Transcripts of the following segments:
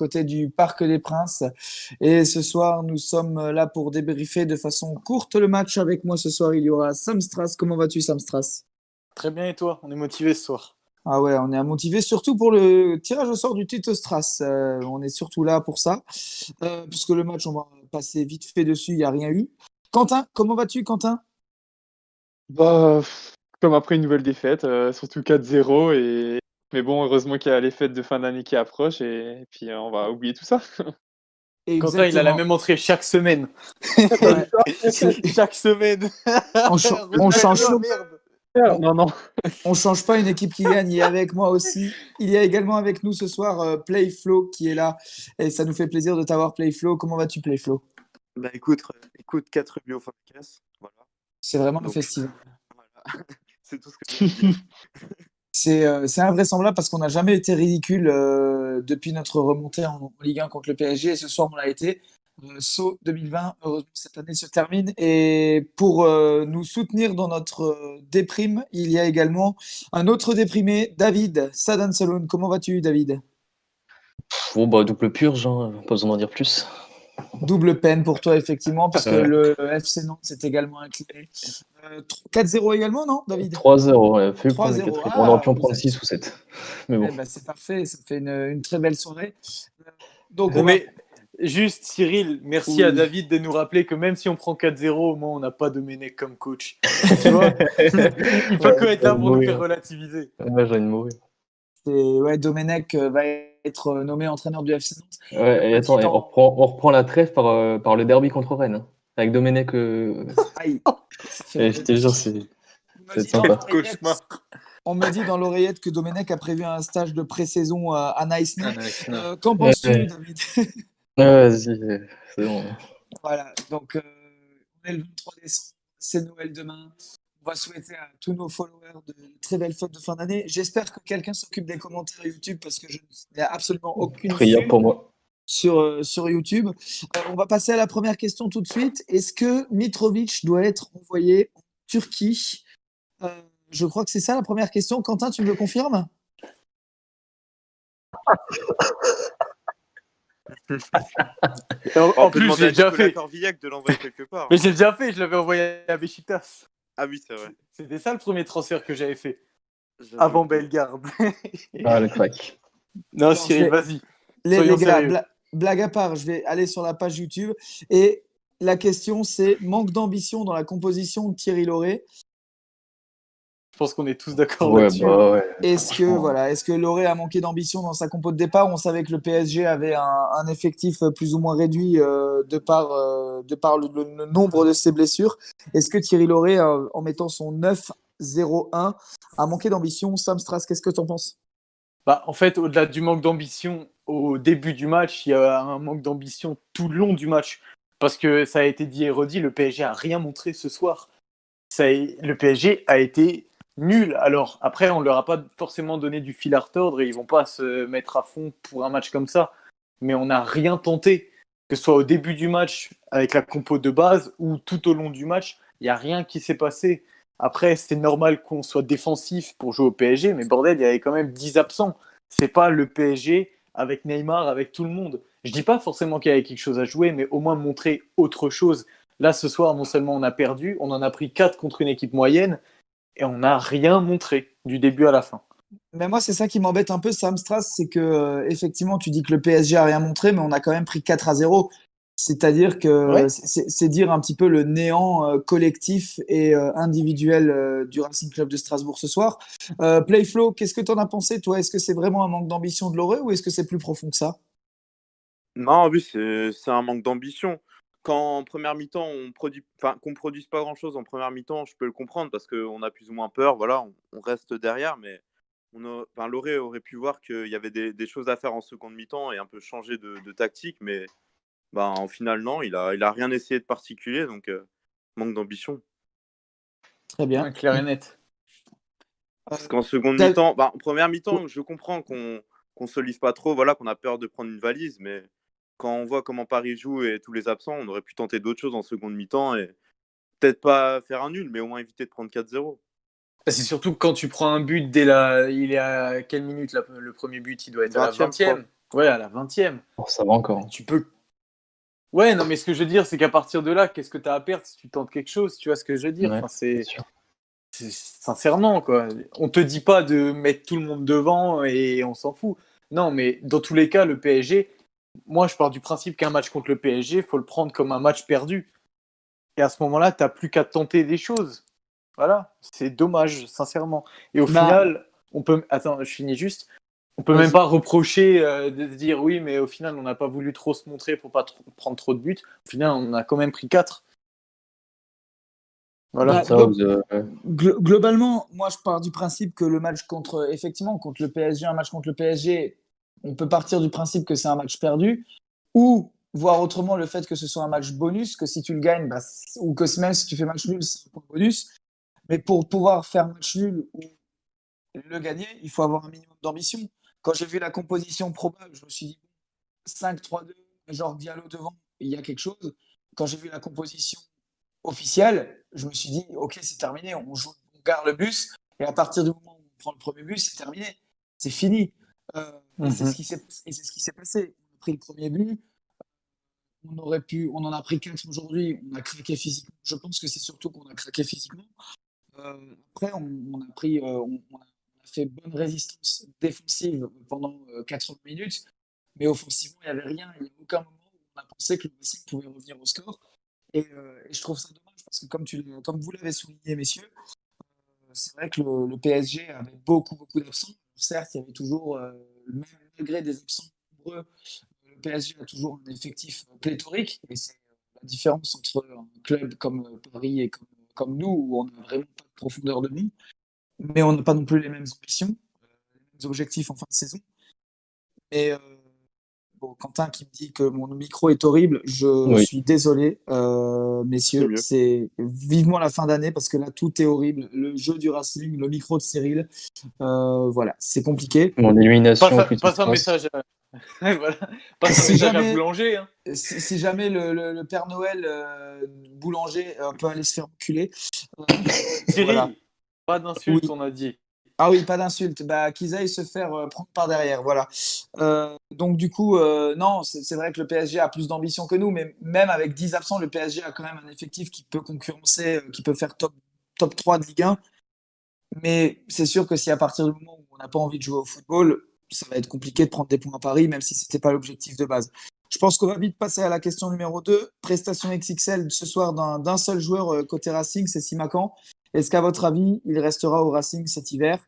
côté du Parc des Princes. Et ce soir, nous sommes là pour débriefer de façon courte le match. Avec moi ce soir, il y aura Sam Strass. Comment vas-tu, Sam Strass? Très bien, et toi? On est motivé ce soir. Ah ouais, on est motivé surtout pour le tirage au sort du Tito Strass. Euh, on est surtout là pour ça. Euh, puisque le match, on va passer vite fait dessus, il n'y a rien eu. Quentin, comment vas-tu, Quentin? Bah, comme après une nouvelle défaite, euh, surtout 4-0. Et... Mais bon, heureusement qu'il y a les fêtes de fin d'année qui approchent et, puis euh, on va oublier tout ça. Quentin, il a la même entrée chaque semaine. chaque semaine. On, on change. Non, non. On change pas une équipe qui gagne. Il y a avec moi aussi. Il y a également avec nous ce soir euh, Playflow qui est là. Et ça nous fait plaisir de t'avoir, Playflow. Comment vas-tu, Playflow? Bah écoute, écoute 4 buts au casse. Voilà. C'est vraiment un festival. Voilà. C'est tout ce que je. C'est invraisemblable parce qu'on n'a jamais été ridicule euh, depuis notre remontée en, Ligue 1 contre le PSG et ce soir on l'a été. Euh, Saut 2020, heureusement cette année se termine. Et pour euh, nous soutenir dans notre euh, déprime, il y a également un autre déprimé, David Sadan Saloon. Comment vas-tu, David? Bon, bah, double purge, hein, pas besoin d'en dire plus. Double peine pour toi, effectivement, parce que le FC Nantes s'est également incliné. 4-0 également, non, David? 3-0, ouais. Fait 3 on aurait pu en prendre 6 ou 7. Mais bon. Eh ben, c'est parfait, ça fait une, une, très belle soirée. Donc, on mais... Juste, Cyril, merci à David de nous rappeler que même si on prend 4-0, au moins on n'a pas Domenech comme coach. tu vois Il peut que être là pour nous faire relativiser. Ouais, j'ai une mauvaise. Ouais, Domenech euh, va être euh, nommé entraîneur du FC Nantes. Ouais, et attends, on, reprend, on, reprend, la trêve par, euh, par le derby contre Rennes. Hein, avec Domenech. Euh... Aïe. je te jure, c'est sympa. On me dit dans l'oreillette que Domenech a prévu un stage de pré-saison à Nice. Qu'en penses-tu, David? Vas-y, c'est bon. Voilà, donc euh, on est le 23 décembre, c'est Noël demain. On va souhaiter à tous nos followers de très belles fêtes de fin d'année. J'espère que quelqu'un s'occupe des commentaires YouTube parce que je n'ai absolument aucune prière pour moi sur, euh, sur YouTube. Euh, on va passer à la première question tout de suite. Est-ce que Mitrovic doit être envoyé en Turquie? Je crois que c'est ça la première question. Quentin, tu me le confirmes? En, plus, j'ai déjà fait. de l'envoyer quelque part. Mais j'ai déjà fait, je l'avais envoyé à Besiktas. Ah oui, c'est vrai. C'était ça le premier transfert que j'avais fait. Avant Bellegarde. ah, le crack. Non, Cyril, vas-y. Les, les gars, blague à part, je vais aller sur la page YouTube. Et la question, c'est manque d'ambition dans la composition de Thierry Lauré. Je pense qu'on est tous d'accord ouais, là-dessus. Bah ouais, est-ce que voilà, est-ce que Loré a manqué d'ambition dans sa compo de départ? On savait que le PSG avait un, un effectif plus ou moins réduit euh, de par euh, de par le, le, nombre de ses blessures. Est-ce que Thierry euh, en mettant son 9-0-1, a manqué d'ambition? Sam Strass, qu'est-ce que tu en penses? Bah, en fait, au-delà du manque d'ambition au début du match, il y a un manque d'ambition tout le long du match. Parce que ça a été dit et redit, le PSG a rien montré ce soir. Le PSG a été nul. Alors après, on leur a pas forcément donné du fil à retordre et ils vont pas se mettre à fond pour un match comme ça. Mais on n'a rien tenté, que ce soit au début du match avec la compo de base ou tout au long du match, il n'y a rien qui s'est passé. Après, c'est normal qu'on soit défensif pour jouer au PSG, mais bordel, il y avait quand même 10 absents. C'est pas le PSG avec Neymar, avec tout le monde. Je dis pas forcément qu'il y avait quelque chose à jouer, mais au moins montrer autre chose. Là, ce soir, non seulement on a perdu, on en a pris 4 contre une équipe moyenne, et on n'a rien montré du début à la fin. Mais moi, c'est ça qui m'embête un peu, Sam Strass, c'est que euh, effectivement, tu dis que le PSG a rien montré, mais on a quand même pris 4 à 0. C'est-à-dire que ouais. c'est dire un petit peu le néant euh, collectif et euh, individuel euh, du Racing Club de Strasbourg ce soir. Euh, Playflow, qu'est-ce que tu en as pensé, toi? Est-ce que c'est vraiment un manque d'ambition de Loré ou est-ce que c'est plus profond que ça? Non, oui, c'est un manque d'ambition quand en première mi-temps on produit, enfin qu'on produise pas grand-chose en première mi-temps, je peux le comprendre parce qu'on a plus ou moins peur, voilà, on, on reste derrière, mais on a, enfin, Loré aurait pu voir qu'il y avait des, des, choses à faire en seconde mi-temps et un peu changer de, de tactique, mais bah, en final non, il a, il a rien essayé de particulier, donc euh, manque d'ambition. Très bien, clair et net. Parce qu'en seconde mi-temps, bah, en première mi-temps, je comprends qu'on qu'on se livre pas trop, voilà, qu'on a peur de prendre une valise, mais quand on voit comment Paris joue et tous les absents, on aurait pu tenter d'autres choses en seconde mi-temps et peut-être pas faire un nul, mais au moins éviter de prendre 4-0. Bah, c'est surtout quand tu prends un but dès la. Il est à quelle minute le premier but Il doit être à la 20e. Ouais, à la 20e. ça va encore. Tu peux. Ouais, non, mais ce que je veux dire, c'est qu'à partir de là, qu'est-ce que tu as à perdre si tu tentes quelque chose Tu vois ce que je veux dire? Enfin, c'est... Sincèrement, quoi. On te dit pas de mettre tout le monde devant et on s'en fout. Non, mais dans tous les cas, le PSG, moi, je pars du principe qu'un match contre le PSG, il faut le prendre comme un match perdu. Et à ce moment-là, tu n'as plus qu'à tenter des choses. Voilà, c'est dommage, sincèrement. Et au bah. final, on peut. Attends, je finis juste. On peut même pas reprocher euh, de dire oui, mais au final, on n'a pas voulu trop se montrer pour pas prendre trop de buts. Au final, on a quand même pris 4. Voilà. Bah, globalement, moi, je pars du principe que le match contre, effectivement, contre le PSG, un match contre le PSG, on peut partir du principe que c'est un match perdu, ou voir autrement le fait que ce soit un match bonus, que si tu le gagnes, bah, ou que même si tu fais match nul, c'est un point bonus. Mais pour pouvoir faire match nul ou le gagner, il faut avoir un minimum d'ambition. Quand j'ai vu la composition probable, je me suis dit 5-3-2, genre Diallo devant, il y a quelque chose. Quand j'ai vu la composition officielle, je me suis dit ok, c'est terminé, on joue, on garde le bus, et à partir du moment où on prend le premier bus, c'est terminé, c'est fini. Euh, et c'est mhm. ce qui s'est passé. On a pris le premier but, on aurait pu, on en a pris quatre aujourd'hui, on a craqué physiquement. Je pense que c'est surtout qu'on a craqué physiquement. Euh, après, on, a pris, euh, on, a fait bonne résistance défensive pendant 80 euh, minutes, mais offensivement, il n'y avait rien. Il n'y a aucun moment où on a pensé que le Racing pouvait revenir au score. Et, je trouve ça dommage parce que, comme, tu, comme vous l'avez souligné, messieurs, c'est vrai que le, PSG avait beaucoup, beaucoup d'absents. Certes, il y avait toujours, malgré des absents nombreux, le PSG a toujours un effectif pléthorique. Et c'est la différence entre un club comme Paris et comme comme nous, où on n'a vraiment pas de profondeur de vie, mais on n'a pas non plus les mêmes ambitions, euh, les mêmes objectifs en fin de saison. Et euh, bon, Quentin qui me dit que mon micro est horrible, je suis désolé, euh, messieurs. C'est vivement la fin d'année parce que là tout est horrible. Le jeu du Racing, le micro de Cyril, voilà, c'est compliqué. Mon illumination. Passe, un message. voilà. Pas si jamais, boulanger. Hein. Si, jamais le, Père Noël euh, boulanger euh, peut aller se faire enculer. Euh, pas d'insulte, on a dit. Ah oui, pas d'insulte. Bah, qu'ils aillent se faire prendre par derrière. Voilà. donc, du coup, non, c'est vrai que le PSG a plus d'ambition que nous, mais même avec 10 absents, le PSG a quand même un effectif qui peut concurrencer, qui peut faire top, top 3 de Ligue 1. Mais c'est sûr que si à partir du moment où on n'a pas envie de jouer au football, ça va être compliqué de prendre des points à Paris, même si ce n'était pas l'objectif de base. Je pense qu'on va vite passer à la question numéro 2. Prestation XXL ce soir d'un seul joueur euh, côté Racing, c'est Simacan. Est-ce qu'à votre avis, il restera au Racing cet hiver?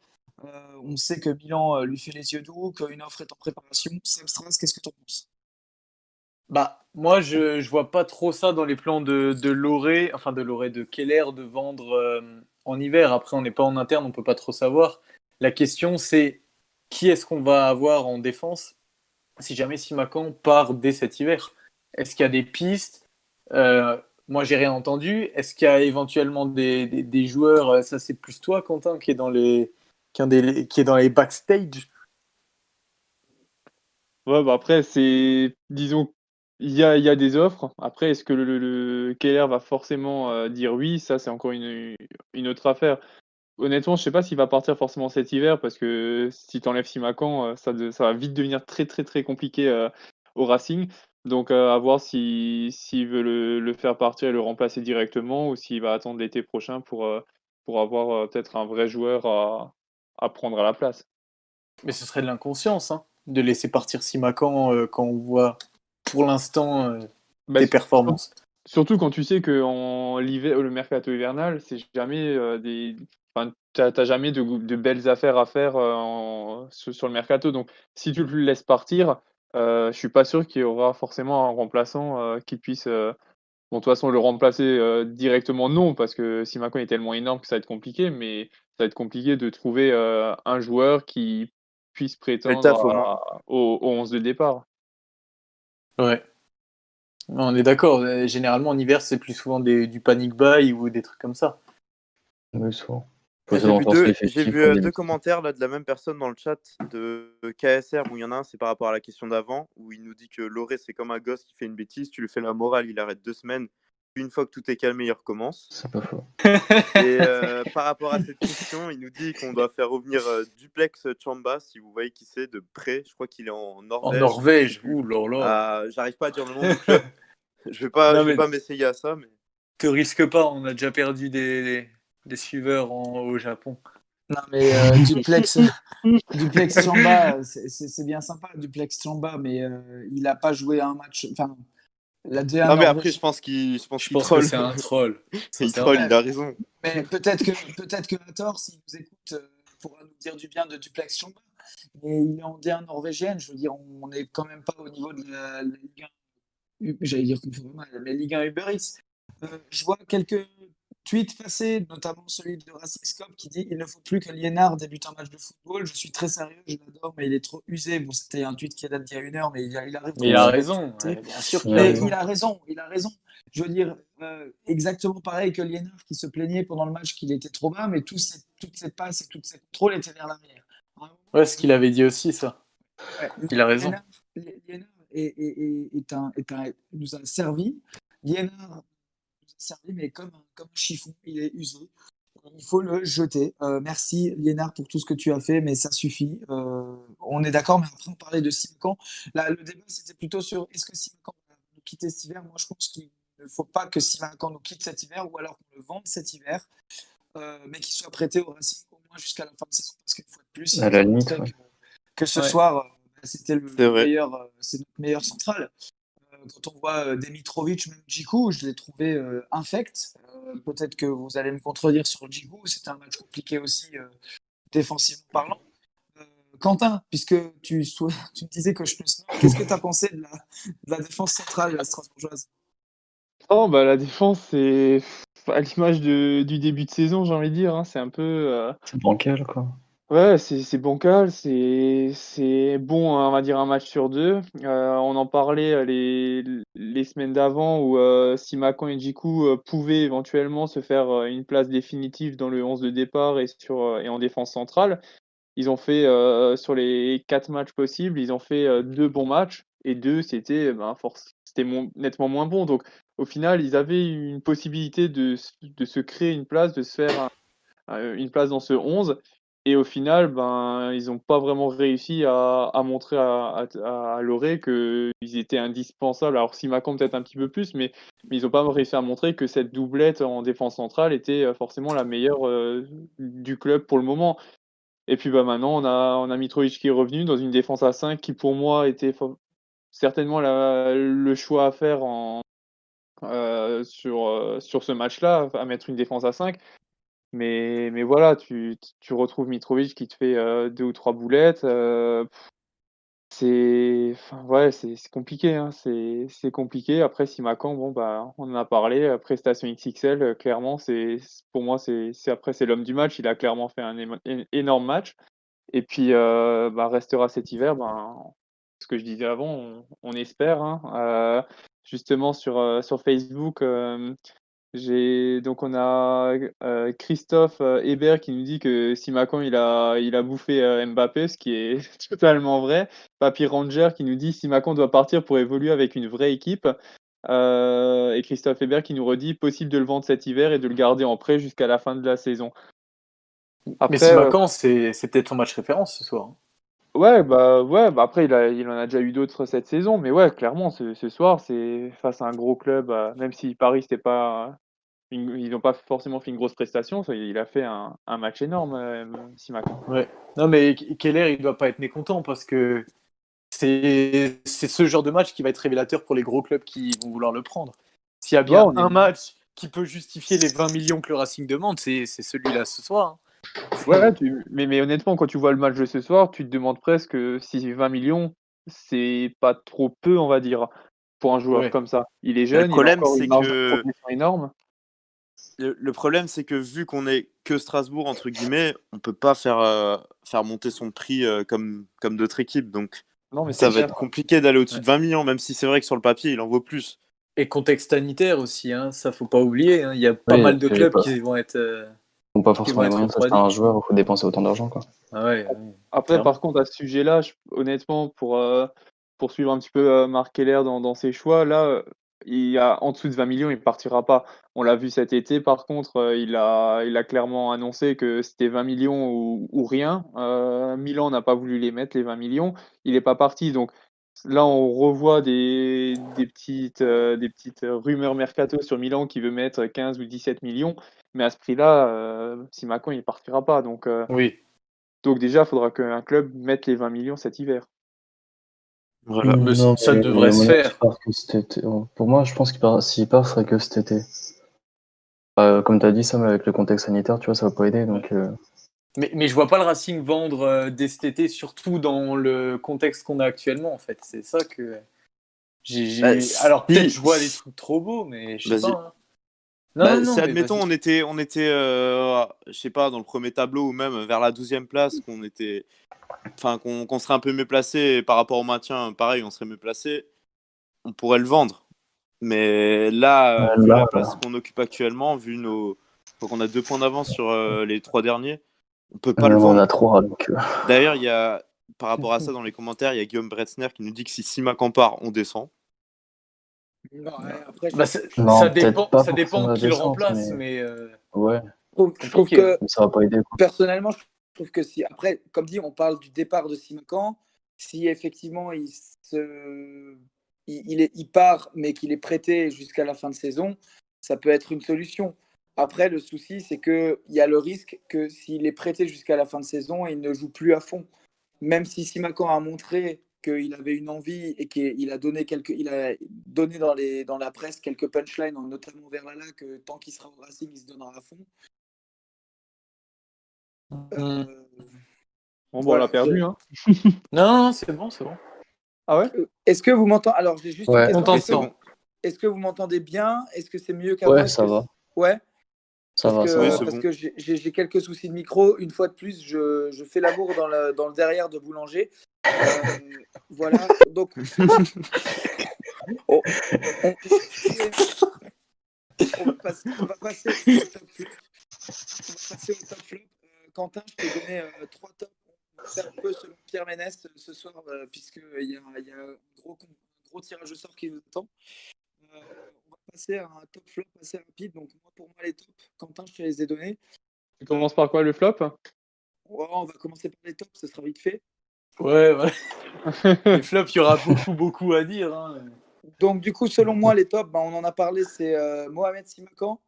Euh, On sait que Milan euh, lui fait les yeux doux, qu'une offre est en préparation. Sam qu'est-ce que tu en penses? Bah, moi, je ne vois pas trop ça dans les plans de, de Loré, enfin de Loré, de Keller, de vendre en hiver. Après, on n'est pas en interne, on ne peut pas trop savoir. La question, c'est qui est-ce qu'on va avoir en défense si jamais Simacan part dès cet hiver? Est-ce qu'il y a des pistes? Euh, Moi, j'ai rien entendu. Est-ce qu'il y a éventuellement des, joueurs euh, Ça, c'est plus toi, Quentin, qui est dans les, qui, est dans les backstage? Ouais, bah après, c'est. Disons, il y a, y a, des offres. Après, est-ce que le, Keller va forcément euh, dire oui? Ça, c'est encore une, une, autre affaire. Honnêtement, je sais pas s'il va partir forcément cet hiver parce que si tu enlèves Simacan, euh, ça, ça, va vite devenir très très très compliqué au Racing. Donc euh, à voir s'il veut le, faire partir et le remplacer directement ou s'il va attendre l'été prochain pour, pour avoir peut-être un vrai joueur à, prendre à la place. Mais ce serait de l'inconscience hein, de laisser partir Simacan quand on voit pour l'instant bah, des performances. Surtout quand tu sais que en le mercato hivernal, c'est jamais des, Enfin, tu n'as jamais de, de, belles affaires à faire euh, sur, le mercato. Donc, si tu le laisses partir, euh, je suis pas sûr qu'il y aura forcément un remplaçant euh, qui puisse. Euh, bon, de toute façon, le remplacer directement, non, parce que Simaco est tellement énorme que ça va être compliqué, mais ça va être compliqué de trouver un joueur qui puisse prétendre au, 11 de départ. Ouais. On est d'accord. Généralement, en hiver, c'est plus souvent du panic buy ou des trucs comme ça. Oui, souvent. J'ai vu, deux, commentaires là, de la même personne dans le chat de KSR où il y en a un, c'est par rapport à la question d'avant, où il nous dit que Loré, c'est comme un gosse qui fait une bêtise, tu lui fais la morale, il arrête deux semaines, une fois que tout est calmé, il recommence. C'est pas faux. Et euh, par rapport à cette question, il nous dit qu'on doit faire revenir euh, Duplex Chamba, si vous voyez qui c'est, de près. Je crois qu'il est en En Norvège. Norvège, ouh là là. Ah, J'arrive pas à dire le nom. Je vais pas, Non, je vais mais- pas m'essayer à ça, mais Te risque pas, on a déjà perdu des, des suiveurs en- au Japon. Non, mais euh, Duplex, Duplex Chamba, c'est- c'est c'est bien sympa, Duplex Chamba, mais euh, il a pas joué un match. Enfin, la D1 non mais après je pense qu'il, je pense Je qu'il pense que troll. c'est un troll. il sincèrement. troll, il a raison. Mais peut-être que peut-être que Hathor, s'il nous écoute, euh, pourra nous dire du bien de Duplex Chamba. Mais il est en D1 norvégienne, je veux dire, on n'est quand même pas au niveau de la, la Ligue 1. U- J'allais dire qu'on fait mal, mais Ligue 1 Uber Eats. Euh, je vois quelques tweets passer, notamment celui de Racing Scope qui dit Il ne faut plus que Liénard débute un match de football. Je suis très sérieux, je l'adore, mais il est trop usé. Bon, c'était un tweet qui date d'il y a une heure, mais il, il arrive. Mais il a raison, ouais, bien sûr a Mais raison. il a raison, il a raison. Je veux dire, euh, exactement pareil que Liénard qui se plaignait pendant le match qu'il était trop bas, mais toutes ces passes et tous ces contrôles étaient vers l'arrière. Ouais, ce qu'il avait dit aussi, ça. ouais, Il a raison. Liénard, Li- Liénard est, est- est- un, est un- nous a servi. Liénard a servi, mais comme un, comme un chiffon, il est usé. Il faut le jeter. Euh, merci Liénard pour tout ce que tu as fait, mais ça suffit. Euh, on est d'accord, mais après on parlait de Simacan. Là, le débat c'était plutôt sur est-ce que Simacan va nous quitter cet hiver? Moi, je pense qu'il ne faut pas que Simacan nous quitte cet hiver, ou alors qu'on le vende cet hiver, euh, mais qu'il soit prêté au Racing au moins jusqu'à la fin de saison, parce qu'une fois de plus, il À la limite, ouais. que, que ce Ouais. soir, euh, bah, c'était le meilleur, euh, c'est notre meilleur central. Euh, quand on voit euh, Demitrovic, même Djikou, je l'ai trouvé euh, infect. Euh, Peut-être que vous allez me contredire sur Djikou, c'était un match compliqué aussi, euh, défensivement parlant. Euh, Quentin, puisque tu, sou- tu me disais que je te qu'est-ce que tu as pensé de la, de la défense centrale de la Strasbourgeoise? Oh, bah, la défense, c'est à l'image de- du début de saison, j'ai envie de dire. hein, C'est un peu. euh, C'est bancal, quoi. Ouais, c'est c'est bancal, c'est bon, on va dire un match sur deux. Euh, on en parlait euh, les, les semaines d'avant où euh, Simakan et Djikou euh, pouvaient éventuellement se faire une place définitive dans le 11 de départ et, sur, et en défense centrale. Ils ont fait, sur les quatre matchs possibles, ils ont fait deux bons matchs et deux, c'était ben, nettement moins bon. Donc au final, ils avaient une possibilité de, de se créer une place, de se faire un- un- une place dans ce 11. Et au final, ben, ils n'ont pas vraiment réussi à, montrer à, à, à Loré qu'ils étaient indispensables. Alors, Simacan peut-être un petit peu plus, mais, ils n'ont pas réussi à montrer que cette doublette en défense centrale était euh, forcément la meilleure euh, du club pour le moment. Et puis bah, maintenant, on a, on Mitrovic qui est revenu dans une défense à 5 qui, pour moi, était certainement le choix à faire euh, sur, sur ce match-là, à mettre une défense à 5. Mais, mais voilà, tu, tu retrouves Mitrovic qui te fait euh, deux ou trois boulettes. euh, c'est enfin, ouais, compliqué. hein, c'est compliqué. Après, Simacan, bon, bah, on en a parlé. euh, Prestation XXL, clairement, pour moi, c'est après, c'est l'homme du match. Il a clairement fait un énorme match. Et puis, bah, restera cet hiver. Ben, ce que je disais avant, on, on espère. hein. Justement, sur, sur Facebook, j'ai donc on a euh, Christophe euh, Hébert qui nous dit que Simacan il a il a bouffé euh, Mbappé, ce qui est totalement vrai. Papy Ranger qui nous dit Simacan doit partir pour évoluer avec une vraie équipe. Euh, et Christophe Hébert qui nous redit possible de le vendre cet hiver et de le garder en prêt jusqu'à la fin de la saison. Mais Après, Macan, c'est c'est peut-être son match référence ce soir. Ouais, bah ouais, bah après il, a, il en a déjà eu d'autres cette saison, mais ouais, clairement ce, ce soir c'est face à un gros club, euh, même si Paris c'était pas, une- ils n'ont pas forcément fait une grosse prestation, ça, il a fait un, un match énorme, euh, Simakan. Non, mais K- Keller, il doit pas être mécontent parce que c'est c'est ce genre de match qui va être révélateur pour les gros clubs qui vont vouloir le prendre. S'il y a bien Ouais, on est- un match qui peut justifier les 20 millions que le Racing demande, c'est c'est celui-là ce soir. hein. Ouais, tu- mais, mais honnêtement, quand tu vois le match de ce soir, tu te demandes presque si 20 millions, c'est pas trop peu, on va dire, pour un joueur Ouais. comme ça. Il est jeune, problème, il a encore c'est une marge que- de énorme. Le, le problème, c'est que vu qu'on est que Strasbourg, entre guillemets, on peut pas faire, euh, faire monter son prix euh, comme, comme d'autres équipes. Donc, Non, mais ça va cher. être compliqué d'aller au-dessus Ouais. de 20 millions, même si c'est vrai que sur le papier, il en vaut plus. Et contexte sanitaire aussi, hein, ça faut pas oublier. hein. Il y a pas Oui, mal de clubs pas- qui vont être. euh, n'ont pas forcément les moyens de s'acheter un joueur où il faut dépenser autant d'argent, quoi. Ah ouais, ouais. Après, Clairement. par contre, à ce sujet-là, je- honnêtement, pour euh, poursuivre un petit peu euh, Marc Keller dans, dans ses choix, là, euh, il a en dessous de 20 millions, il partira pas. On l'a vu cet été, par contre, euh, il a, il a clairement annoncé que c'était 20 millions ou, rien. Euh, Milan n'a pas voulu les mettre, les 20 millions. Il n'est pas parti. Donc là, on revoit des, des petites, euh, des petites rumeurs mercato sur Milan qui veut mettre 15 ou 17 millions. Mais à ce prix-là, si Macron, il partira pas. Donc, oui. donc déjà, il faudra qu'un club mette les 20 millions cet hiver. Voilà, ça devrait se faire. Pour moi, je pense qu'il s'il part, ce serait que cet été. comme tu as dit, Sam, avec le contexte sanitaire, tu vois, ça va pas aider. Donc, euh. Mais, mais je vois pas le Racing vendre euh, dès cet été, surtout dans le contexte qu'on a actuellement, en fait. C'est ça que. j'ai bah, Alors, peut-être je vois des trucs trop beaux, mais je sais pas. Hein. Non, bah, admettons, on était, on était euh, je sais pas, dans le premier tableau ou même vers la 12e place, qu'on était, enfin, qu'on serait un peu mieux placé par rapport au maintien, pareil, on serait mieux placé, on pourrait le vendre. Mais là, vu la place qu'on occupe actuellement, vu nos. qu'on a deux points d'avance sur euh, les trois derniers, on peut pas le vendre. On a trois. Euh. D'ailleurs, il y a, par rapport à ça, dans les commentaires, il y a Guillaume Bretzner qui nous dit que si Simac en part, on descend. Bah, ça dépend, ça dépend qui le remplace, mais. Euh, ouais. Je trouve, que. Ça va pas aider. Personnellement, je je trouve que si, après, comme dit, on parle du départ de Simacan. Si effectivement il, se, il, est, il part, mais qu'il est prêté jusqu'à la fin de saison, ça peut être une solution. Après, le souci, c'est qu'il y a le risque que s'il est prêté jusqu'à la fin de saison, il ne joue plus à fond. Même si Simacan a montré qu'il avait une envie et qu'il a donné quelques, il a donné dans, les, dans la presse quelques punchlines, notamment vers là que tant qu'il sera au Racing, il se donnera à fond. Euh, bon, bon, on l'a perdu. Hein. non, c'est bon, c'est bon. Ah ouais? Euh, Est-ce que vous m'entendez Alors, j'ai juste ouais, une question. Est-ce que vous m'entendez bien? Est-ce que c'est mieux qu'avant? Ouais, ça va. Ouais? Ça parce va, que, ça va. parce que j'ai quelques soucis de micro. Une fois de plus, je, je fais l'amour dans le, dans le derrière de boulanger. Euh, voilà. Donc, on, va passer, on va passer au top flop. On va passer au top flop. Quentin, je peux donner euh, trois tops. On va faire un peu selon Pierre Ménès euh, ce soir, euh, puisqu'il y a, y a un, gros, gros, tirage au sort qui nous attend. Passer à un top flop assez rapide. Donc, moi, pour moi, les tops, Quentin, je te les ai donnés. Tu commences par quoi, le flop? On va commencer par les tops, ce sera vite fait. Ouais, ouais. les flops, il y aura beaucoup, beaucoup à dire. Hein. Donc, du coup, selon moi, les tops, bah, on en a parlé, c'est Mohamed Simakan,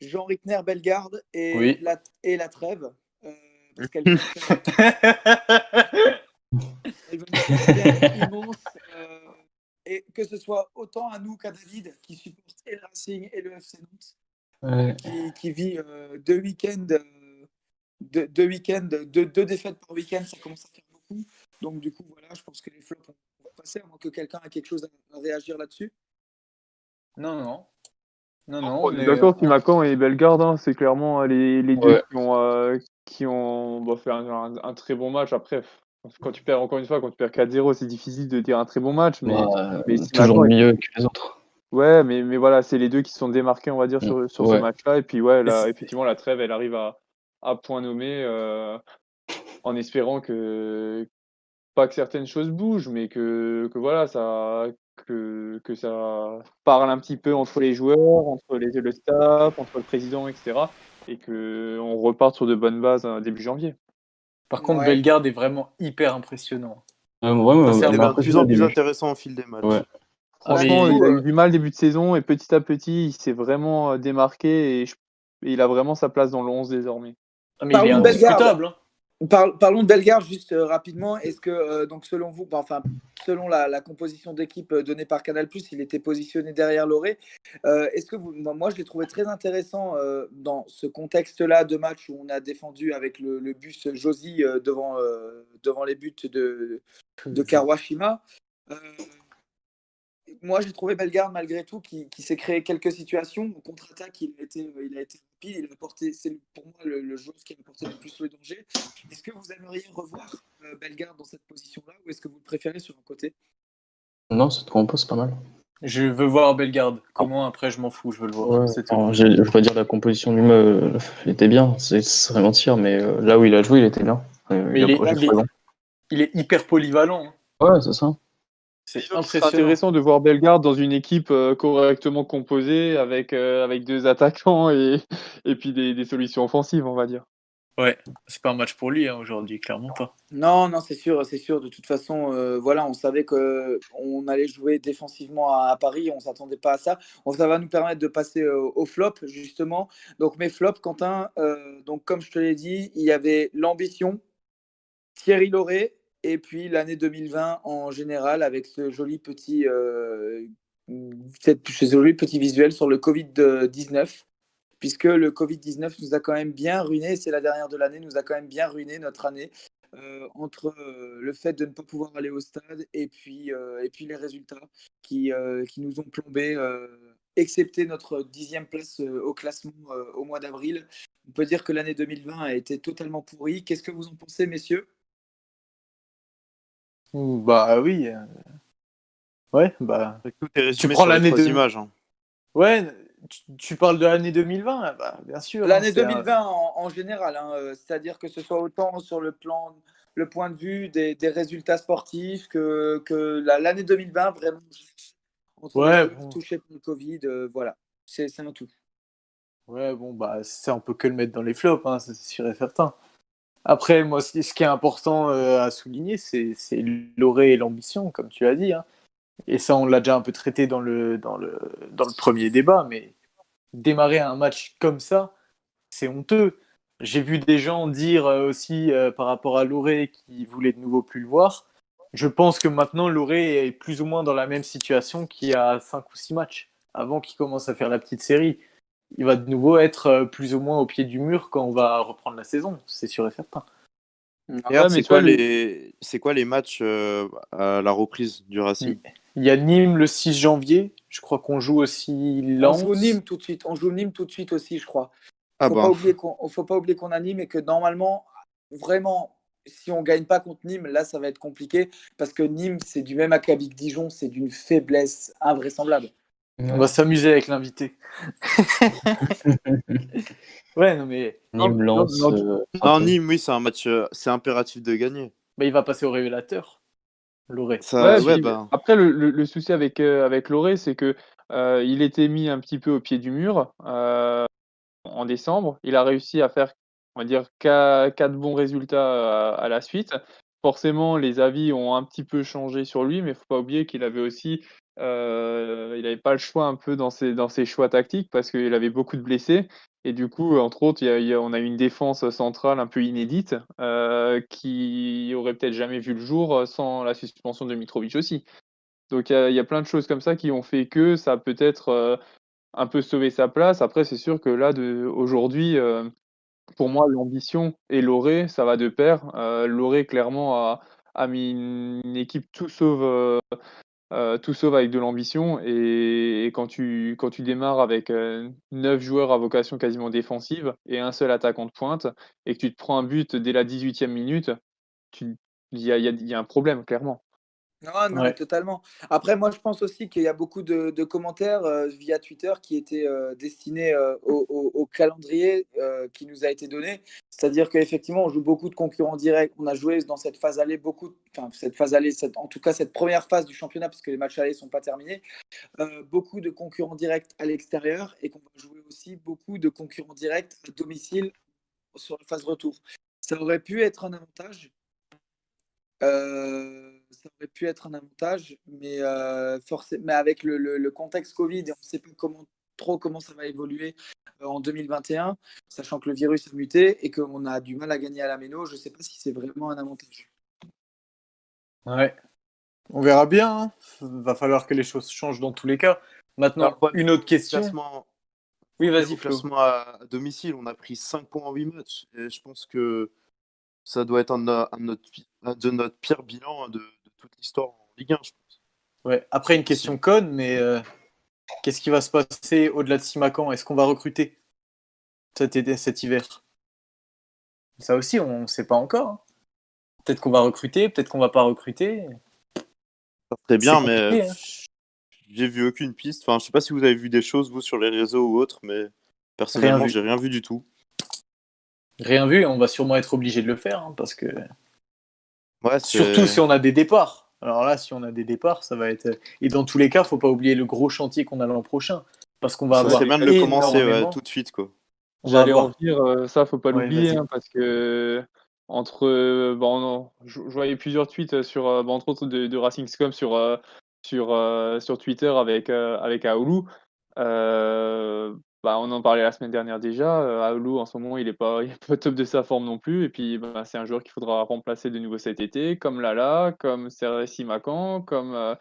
Jean Rickner Bellegarde et, la, et la Trêve. parce qu'elle immense. Euh, et que ce soit autant à nous qu'à David, qui supporte et le Racing et le FC Nantes, qui, qui, vit euh, deux week-ends, euh, deux, deux, week deux, deux, défaites par week-end, ça commence à faire beaucoup. Donc, du coup, voilà, je pense que les flops vont passer, à moins que quelqu'un ait quelque chose à, à réagir là-dessus. Non, non. Non, non. On est d'accord, Timacan et Bellegarde, hein, c'est clairement les, les deux qui ont, euh, qui ont bah, fait un, un, très bon match. Après, quand tu perds, encore une fois, quand tu perds 4-0, c'est difficile de dire un très bon match. Mais, ouais, mais toujours mieux que les autres. Ouais, mais, mais voilà, c'est les deux qui se sont démarqués, on va dire, sur, sur ce match-là. Et puis, ouais, là, effectivement, la trêve, elle arrive à, à point nommé euh, en espérant que, pas que certaines choses bougent, mais que, que voilà, ça, que, que ça parle un petit peu entre les joueurs, entre les, le staff, entre le président, etc. Et qu'on reparte sur de bonnes bases hein, début janvier. Par contre, Bellegarde est vraiment hyper impressionnant. Euh, ouais, c'est de plus en plus intéressant au fil des matchs. Franchement, il a eu du mal début de saison et petit à petit, il s'est vraiment euh, démarqué et, il a vraiment sa place dans le 11 désormais. Ah, mais il est indiscutable. Hein parlons de Bellegarde juste euh, rapidement. Est-ce que, euh, donc selon vous, enfin, selon la, composition d'équipe euh, donnée par Canal, il était positionné derrière Loré. Est-ce que vous, moi, je l'ai trouvé très intéressant dans ce contexte-là de match où on a défendu avec le, bus Josie devant, devant les buts de, de Kawashima moi, j'ai trouvé Bellegarde, malgré tout, qui, s'est créé quelques situations. Au contre-attaque, il, a été, euh, il a été rapide. Il a porté, c'est pour moi le, le joueur qui a apporté le plus le danger. Est-ce que vous aimeriez revoir euh, Bellegarde dans cette position-là ou est-ce que vous le préférez sur un côté? Non, cette compo, c'est pas mal. Je veux voir Bellegarde. Comment après, je m'en fous, je veux le voir. je ne veux pas dire la composition lui même était bien, c'est serait mentir, mais euh, là où il a joué, il était bien. il, est, il, est, hyper polyvalent. Hein. Ouais, c'est ça. C'est intéressant de voir Bellegarde dans une équipe euh, correctement composée avec, euh, avec deux attaquants et, et puis des, des, solutions offensives, on va dire. Ouais, c'est pas un match pour lui hein, aujourd'hui, clairement pas. Non, non, c'est sûr, c'est sûr. De toute façon, euh, voilà, on savait que on allait jouer défensivement à, Paris, on s'attendait pas à ça. Ça va nous permettre de passer au flop justement. Donc mes flops, Quentin. donc comme je te l'ai dit, il y avait l'ambition, Thierry Lauré et puis l'année 2020 en général avec ce joli petit, euh, ce joli petit visuel sur le Covid-19, puisque le Covid-19 nous a quand même bien ruiné, c'est la dernière de l'année, nous a quand même bien ruiné notre année. Euh, entre euh, le fait de ne pas pouvoir aller au stade et puis, euh, et puis les résultats qui, qui nous ont plombé, excepté notre dixième place au classement au mois d'avril. On peut dire que l'année 2020 a été totalement pourrie. Qu'est-ce que vous en pensez, messieurs? Bah oui. Euh. Ouais, bah. tu prends l'année de images. Hein. Ouais, tu, parles de l'année 2020, bah, bien sûr. Hein, l'année 2020 en, général, hein, euh, c'est-à-dire que ce soit autant sur le plan, le point de vue des, résultats sportifs que, que l'année 2020 vraiment. Ouais, touché par le Covid, euh, voilà, c'est un tout. Ouais, bon bah ça on peut que le mettre dans les flops, c'est sûr et certain. Après, moi, ce qui est important euh, à souligner, c'est l'orée et l'ambition, comme tu as dit. Hein. Et ça, on l'a déjà un peu traité dans le, dans, le, dans le premier débat, mais démarrer un match comme ça, c'est honteux. J'ai vu des gens dire euh, aussi euh, par rapport à Loré qui voulaient de nouveau plus le voir. Je pense que maintenant, Loré est plus ou moins dans la même situation qu'il y a 5 ou 6 matchs, avant qu'il commence à faire la petite série il va de nouveau être euh, plus ou moins au pied du mur quand on va reprendre la saison, c'est sûr et certain. c'est quoi, les... quoi les matchs euh, à la reprise du Racing? Il y a Nîmes le 6 janvier, je crois qu'on joue aussi Lens. On joue Nîmes tout de suite, on joue Nîmes tout de suite aussi, je crois. Il ne faut, pas oublier qu'on a Nîmes et que normalement, vraiment, si on ne gagne pas contre Nîmes, là, ça va être compliqué parce que Nîmes, c'est du même acabit que Dijon, c'est d'une faiblesse invraisemblable. On va s'amuser avec l'invité. ouais, non mais. Nîmes lance. Euh, non, Nîmes, oui, c'est un match, euh, c'est impératif de gagner. Bah, il va passer au révélateur. Loré. Ça, ouais, bah... Après, le, le, souci avec, euh, avec Loré, c'est que il était mis un petit peu au pied du mur en décembre. Il a réussi à faire, on va dire, quatre bons résultats à, la suite. Forcément, les avis ont un petit peu changé sur lui, mais il ne faut pas oublier qu'il avait aussi euh, il n'avait pas le choix un peu dans ses, dans ses choix tactiques parce qu'il avait beaucoup de blessés. Et du coup, entre autres, on a une défense centrale un peu inédite euh, qui aurait peut-être jamais vu le jour sans la suspension de Mitrovic aussi. Donc il y, a plein de choses comme ça qui ont fait que ça a peut-être euh, un peu sauvé sa place. Après, c'est sûr que là, aujourd'hui, pour moi, l'ambition et Loré, ça va de pair. Loré, clairement, a, a mis une, équipe tout sauf euh, tout sauf avec de l'ambition. Et, quand, tu, quand tu démarres avec euh, neuf joueurs à vocation quasiment défensive et un seul attaquant de pointe, et que tu te prends un but dès la 18e minute, il y a un problème, clairement. Non, non, totalement. Après, moi, je pense aussi qu'il y a beaucoup de, commentaires euh, via Twitter qui étaient euh, destinés euh, au, calendrier qui nous a été donné. C'est-à-dire qu'effectivement, on joue beaucoup de concurrents directs. On a joué dans cette phase allée beaucoup, enfin, cette phase allée, en tout cas, cette première phase du championnat, puisque les matchs allés ne sont pas terminés. beaucoup de concurrents directs à l'extérieur et qu'on va jouer aussi beaucoup de concurrents directs à domicile sur la phase retour. Ça aurait pu être un avantage. Euh, ça aurait pu être un avantage, mais, euh, forcément, mais avec le, contexte Covid, on ne sait pas comment, trop comment ça va évoluer euh, en 2021, sachant que le virus a muté et qu'on a du mal à gagner à la méno, je ne sais pas si c'est vraiment un avantage. Ouais, on verra bien. Il hein. Va falloir que les choses changent dans tous les cas. Maintenant, une autre question. Oui, vas-y, Classement à domicile, on a pris 5 points en 8 matchs. Et je pense que ça doit être un, de notre pire bilan de, toute l'histoire en Ligue 1, je pense. Ouais. Après, une question conne, mais euh, qu'est-ce qui va se passer au-delà de Simacan Est-ce qu'on va recruter cet, cet hiver? Ça aussi, on ne sait pas encore. Hein. Peut-être qu'on va recruter, peut-être qu'on va pas recruter. Ça serait bien, mais hein. j'ai vu aucune piste. Enfin, je sais pas si vous avez vu des choses, vous, sur les réseaux ou autres, mais personnellement, j'ai rien vu du tout. Rien vu, on va sûrement être obligé de le faire, hein, parce que Surtout si on a des départs. Alors là, si on a des départs, ça va être. Et dans tous les cas, faut pas oublier le gros chantier qu'on a l'an prochain. Parce qu'on va Ça avoir. serait bien de le commencer ouais, tout de suite, quoi. J'allais avoir- en dire, euh, ça, faut pas l'oublier, hein, parce que entre, euh, bon, non, je, je voyais plusieurs tweets sur, euh, bon, entre autres de, de sur, euh, sur, euh, sur Twitter avec, euh, avec Aoulou. Euh, bah, on en parlait la semaine dernière déjà. Euh, Aoulou, en ce moment, il est pas, il est pas au top de sa forme non plus. Et puis, bah, c'est un joueur qu'il faudra remplacer de nouveau cet été, comme Lala, comme Seresi Macan, comme, euh,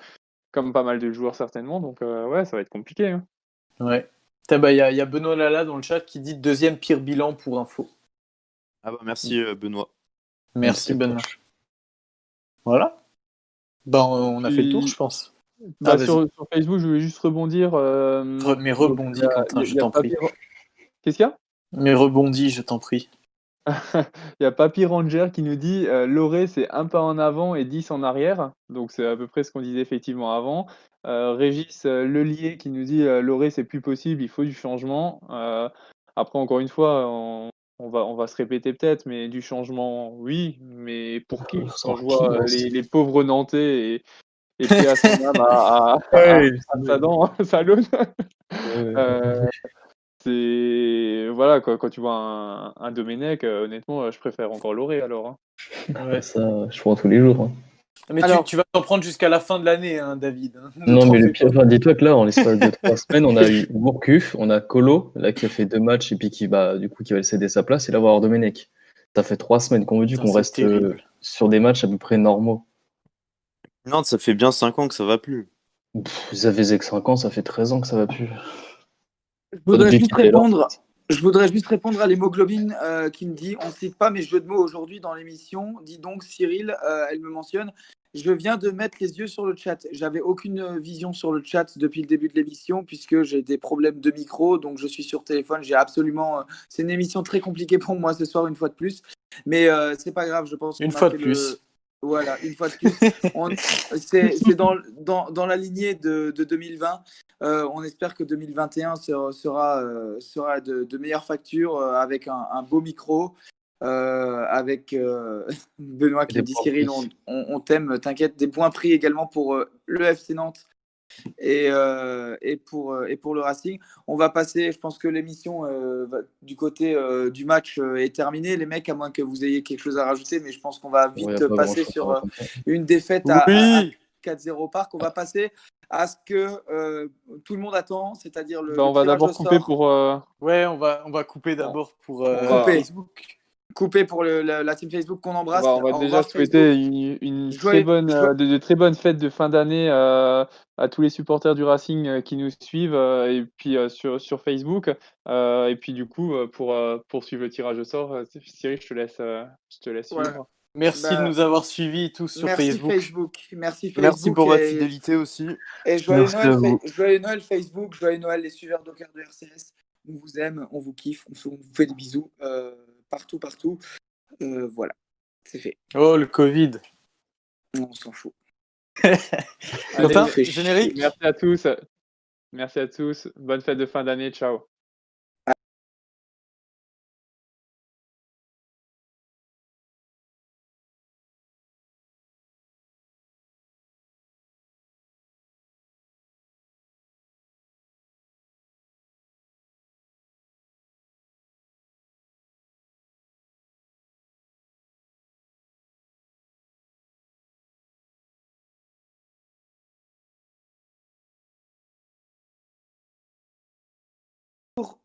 comme pas mal de joueurs certainement. Donc, euh, ouais, ça va être compliqué. hein. Ouais. Bah, Il y, a- il y a Benoît Lala dans le chat qui dit deuxième pire bilan pour info. Ah bah merci euh, Benoît. Merci, Benoît. Voilà. Ben, on a fait le tour, je pense. Bah, Ah, sur, sur Facebook, je voulais juste rebondir. euh, mais rebondis, Quentin, je t'en prie. Qu'est-ce qu'il y a? Mais rebondis, je t'en prie. Il y a Papy Ranger qui nous dit euh, Loré, c'est un pas en avant et 10 en arrière. Donc, c'est à peu près ce qu'on disait effectivement avant. Euh, Régis Lelier qui nous dit Loré, c'est plus possible, il faut du changement. Après, encore une fois, on, on va, on va se répéter peut-être, mais du changement, oui. Mais pour qui? Quand je vois les, les pauvres Nantais et, et puis à son âme à, à, à, à Sadan, Salone. Euh, c'est voilà quoi, quand tu vois un, un Domenech, euh, honnêtement, euh, je préfère encore Loré alors. hein. Ouais, ça, je prends tous les jours. hein. Mais Alors- tu, tu vas t'en prendre jusqu'à la fin de l'année, hein, David. Non, mais le pire, enfin, dis-toi que là, en l'espace de trois semaines, on a eu Gourcuff, on a Colo, là, qui a fait deux matchs et puis qui, bah, du coup, qui va céder sa place, et là, on va avoir Domenech. Ça fait trois semaines qu'on veut qu'on reste euh, sur des matchs à peu près normaux. Nantes, ça fait bien 5 ans que ça va plus. Pff, Vous avez 5 ans, ça fait 13 ans que ça va plus. Je voudrais juste répondre. Je voudrais juste répondre à l'hémoglobine euh, qui me dit on ne cite pas mes jeux de mots aujourd'hui dans l'émission. Dis donc Cyril, euh, elle me mentionne. Je viens de mettre les yeux sur le chat. J'avais aucune vision sur le chat depuis le début de l'émission puisque j'ai des problèmes de micro, donc je suis sur téléphone. J'ai absolument. euh, C'est une émission très compliquée pour moi ce soir une fois de plus, mais euh, c'est pas grave. Je pense. Une fois de plus. le- Voilà, une fois de plus. C'est dans, dans, dans la lignée de, de 2020. Euh, on espère que 2021 sera, sera, euh, sera de, de meilleures factures euh, avec un, un beau micro. euh, avec euh, Benoît qui Des dit Cyril, on, on- on t'aime, t'inquiète. Des points pris également pour le FC Nantes et, euh, et, pour, euh, et pour le Racing. On va passer, je pense que l'émission euh, du côté euh, du match euh, est terminée. Les mecs, à moins que vous ayez quelque chose à rajouter, mais je pense qu'on va vite Ouais, passer sur euh, une défaite à, à- à Oui 4-0 au parc. On va passer à ce que euh, tout le monde attend, c'est-à-dire le. Bah, on le va d'abord couper pour. euh, Ouais, on va, on va couper d'abord pour euh, Facebook. Couper pour le- la, la team Facebook qu'on on embrasse. va, on va déjà souhaiter Facebook. une, une Joyeux- très bonne, euh, de, de très bonnes fêtes de fin d'année euh, à tous les supporters du Racing euh, qui nous suivent euh, et puis euh, sur, sur Facebook. Euh, et puis du coup, euh, pour euh, poursuivre le tirage au sort, euh, Cyril, je te laisse, euh, je te laisse Voilà. suivre. Merci Bah, de nous avoir suivis tous sur Merci Facebook. Merci Facebook. Merci pour votre fidélité aussi. Et joyeux Merci Noël, à vous. Fa- joyeux Noël Facebook, joyeux Noël les suiveurs Docker de RCS. On vous aime, on vous kiffe, on, vous fait des bisous euh, partout, partout. Euh, voilà, c'est fait. Oh, le Covid. On s'en fout. Générique Merci à tous. Merci à tous. Bonne fête de fin d'année. Ciao.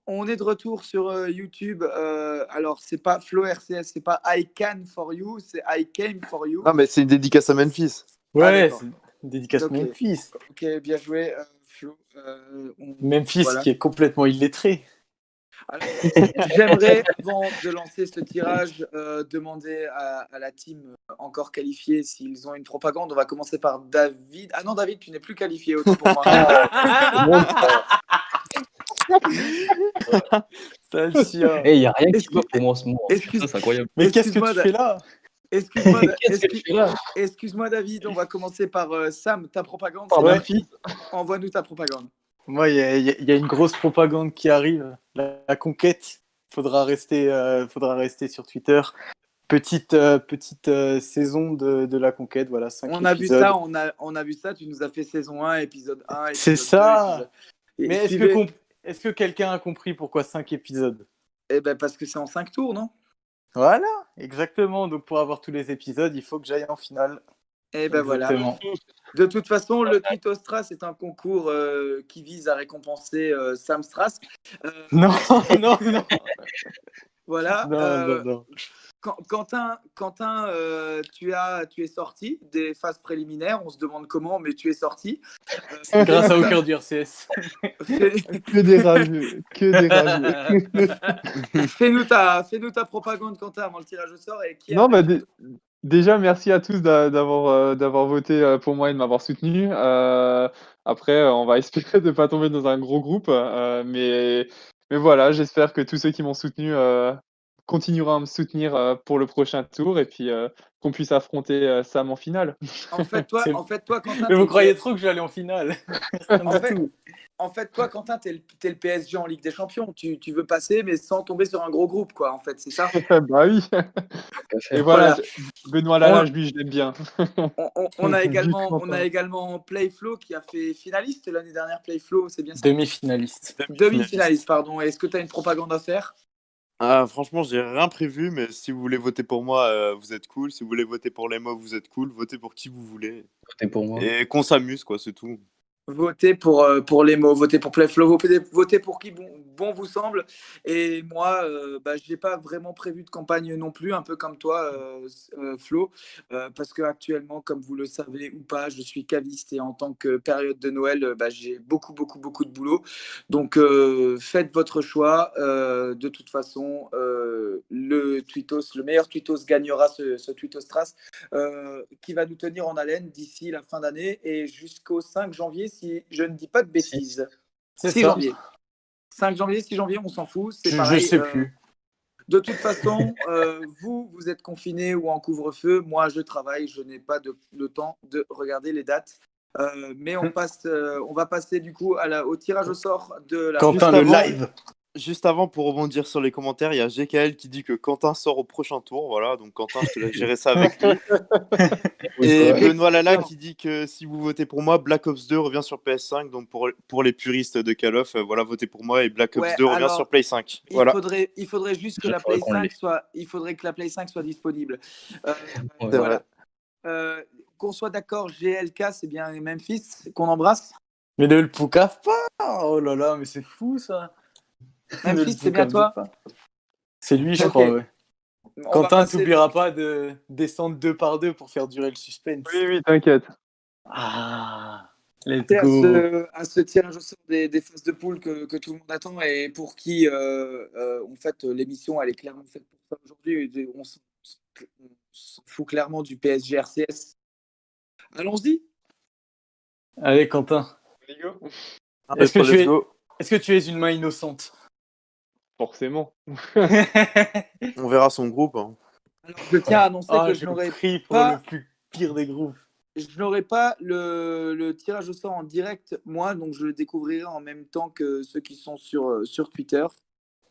On est de retour sur euh, YouTube. Euh, alors, c'est pas Flow RCS, c'est pas I can for you, c'est I came for you. Non, mais c'est une dédicace à Memphis. Ouais, c'est une dédicace Ok. Memphis. Ok, bien joué, euh, Flo. Euh, on- Memphis Voilà. qui est complètement illettré. J'aimerais, avant de lancer ce tirage, euh, demander à, à la team encore qualifiée s'ils ont une propagande. On va commencer par David. Ah non, David, tu n'es plus qualifié, autant pour moi. Ça, le chien. Eh, il n'y a rien qui va pour moi en ce moment. c'est incroyable. Mais qu'est-ce que Excuse-moi, tu fais là? Excuse-moi, excuse- David. On va commencer par euh, Sam. Ta propagande. Envoie-nous ta propagande. Moi, il y, a- y une grosse propagande qui arrive. La, la conquête. Faudra rester, euh, faudra rester sur Twitter. Petite, euh, petite euh, saison de, de, la conquête, voilà. On a vu ça, on a, on a vu ça, tu nous as fait saison 1, épisode 1. C'est ça Mais est-ce que, est que quelqu'un a compris pourquoi 5 épisodes? Eh ben parce que c'est en 5 tours, non? Voilà, exactement. Donc pour avoir tous les épisodes, il faut que j'aille en finale. Eh ben voilà. De toute façon, le Tweet Strass est un concours euh, qui vise à récompenser Sam Strass. Non, non, non. Voilà. Non, non, non. Quentin, Quentin euh, tu, as, tu es sorti des phases préliminaires. On se demande comment, mais tu es sorti. Euh, grâce à aucun du RCS. que des rageux. Que des fais-nous ta, fais ta propagande, Quentin, avant le tirage au sort. Et qui non, bah, déjà, merci à tous d'avoir, euh, d'avoir voté pour moi et de m'avoir soutenu. après, on va espérer de ne pas tomber dans un gros groupe. mais, mais voilà, j'espère que tous ceux qui m'ont soutenu continuera à me soutenir euh, pour le prochain tour et puis euh, qu'on puisse affronter euh, Sam en finale. En fait, toi, en fait, toi Quentin. Mais vous croyez trop que je vais aller en finale en, fait, toi, Quentin, tu es, le PSG en Ligue des Champions. Tu, tu, veux passer, mais sans tomber sur un gros groupe, quoi, en fait, c'est ça? Bah oui. et voilà, Benoît Lalage, lui, je l'aime bien. on, a également, on a également Playflow qui a fait finaliste l'année dernière. Playflow, c'est bien ça? Demi-finaliste. Demi-finaliste, pardon. Est-ce que tu as une propagande à faire? Ah, franchement, j'ai rien prévu, mais si vous voulez voter pour moi, euh, vous êtes cool. Si vous voulez voter pour les mots, vous êtes cool. Votez pour qui vous voulez. Votez pour moi. Et qu'on s'amuse, quoi, c'est tout. Votez pour, euh, pour les mots, votez pour Playflow, votez pour qui bon, vous semble. Et moi, euh, bah, je n'ai pas vraiment prévu de campagne non plus, un peu comme toi, euh, Flo, parce que actuellement, comme vous le savez ou pas, je suis caviste et en tant que période de Noël, bah, j'ai beaucoup, beaucoup, beaucoup de boulot. Donc, faites votre choix. de toute façon, le Twitos, le meilleur Twitos gagnera ce, ce Trace qui va nous tenir en haleine d'ici la fin d'année et jusqu'au 5 janvier si je ne dis pas de bêtises. C'est 6 janvier. 5 janvier, 6 janvier, on s'en fout. C'est je, pareil, sais euh, plus. De toute façon, euh, vous, vous êtes confiné ou en couvre-feu. Moi, je travaille. Je n'ai pas de, le temps de regarder les dates. Euh, mais on, passe, on va passer du coup à la, au tirage au sort de la. Quentin, le live juste avant, pour rebondir sur les commentaires, il y a GKL qui dit que Quentin sort au prochain tour. Voilà, donc Quentin, je te laisse gérer ça avec lui. Et Benoît Lala qui dit que si vous votez pour moi, Black Ops 2 revient sur PS5. Donc pour, pour les puristes de Call of, euh, voilà, votez pour moi et Black Ops 2 revient sur Play 5. Il, faudrait, il faudrait juste que la Play 5 soit, il faudrait que la Play 5 soit disponible. Euh, voilà. Euh, qu'on soit d'accord, GLK, c'est bien Memphis qu'on embrasse. Mais ne le poucave pas Oh là là, mais c'est fou ça Memphis, c'est bien toi C'est lui, je crois, ouais. Quentin, tu n'oublieras pas de descendre deux par deux pour faire durer le suspense. Oui, oui, t'inquiète. Ah, let's go. À ce, à ce tirage au sort des, des, phases de poule que, que, tout le monde attend et pour qui, euh, euh, en fait, l'émission, elle est clairement faite pour ça aujourd'hui. On s'en fout clairement du PSG RCS. Allons-y. Allez, Quentin. Est-ce que, tu es... Est que tu es une main innocente? Forcément. On verra son groupe. Hein. je tiens à annoncer ah, que je n'aurais pas le plus pire des groupes. Je n'aurai pas le, le, tirage au sort en direct, moi, donc je le découvrirai en même temps que ceux qui sont sur, euh, sur Twitter.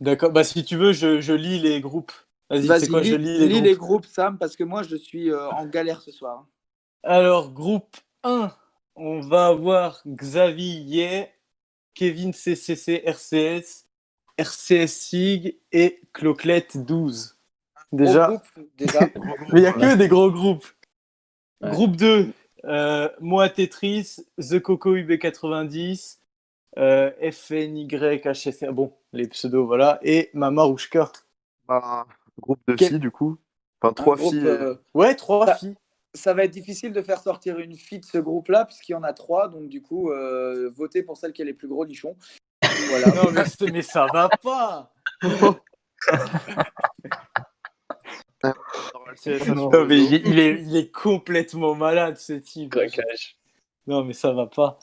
D'accord, bah si tu veux, je, je lis les groupes. Vas-y, Vas quoi, lis, je lis, les, lis groupes? les, groupes. Sam, parce que moi, je suis euh, en galère ce soir. Alors, groupe 1, on va avoir Xavier, Kevin CCC RCS, RCS SIG et Cloclette 12. Déjà. Mais il n'y a que des gros groupes. Groupe 2, euh, moi Tetris, The Coco UB90, euh, FNYHS, bon, les pseudos, voilà, et Mama Rouchka. Bah, groupe de filles, du coup. Enfin, trois filles. Euh, ouais, trois filles. Ça va être difficile de faire sortir une fille de ce groupe-là, puisqu'il y en a trois, donc du coup, votez pour celle qui a les plus gros nichons. Non, mais, ça va pas. il, est, il, est, complètement malade ce type. Non, mais ça va pas.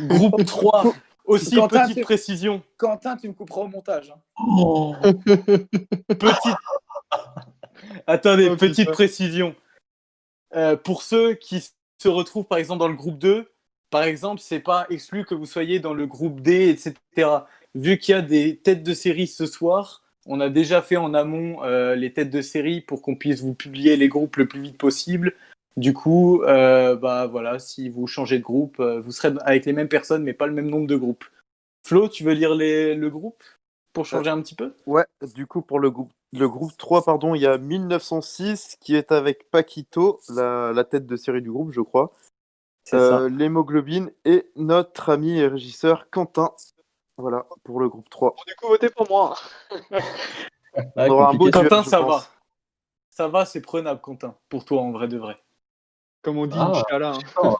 Groupe 3, aussi petite précision. Quentin, tu me couperas au montage. Hein. Oh. petite. Attendez, oh, petite précision. Euh, pour ceux qui se retrouvent par exemple dans le groupe 2, par exemple, c'est pas exclu que vous soyez dans le groupe D, etc. Vu qu'il y a des têtes de série ce soir, On a déjà fait en amont euh, les têtes de série pour qu'on puisse vous publier les groupes le plus vite possible. Du coup, euh, bah voilà, si vous changez de groupe, euh, vous serez avec les mêmes personnes, mais pas le même nombre de groupes. Flo, tu veux lire les, le groupe pour changer un petit peu? Ouais, du coup, pour le groupe, le groupe 3, pardon, il y a 1906 qui est avec Paquito, la, la tête de série du groupe, je crois. Euh, L'hémoglobine et notre ami et régisseur Quentin. Voilà, pour le groupe 3. Du coup, votez pour moi. On aura un beau Quentin, ça pense. va. Ça va, c'est prenable, Quentin, pour toi en vrai de vrai. Comme on dit, Ah. Hein.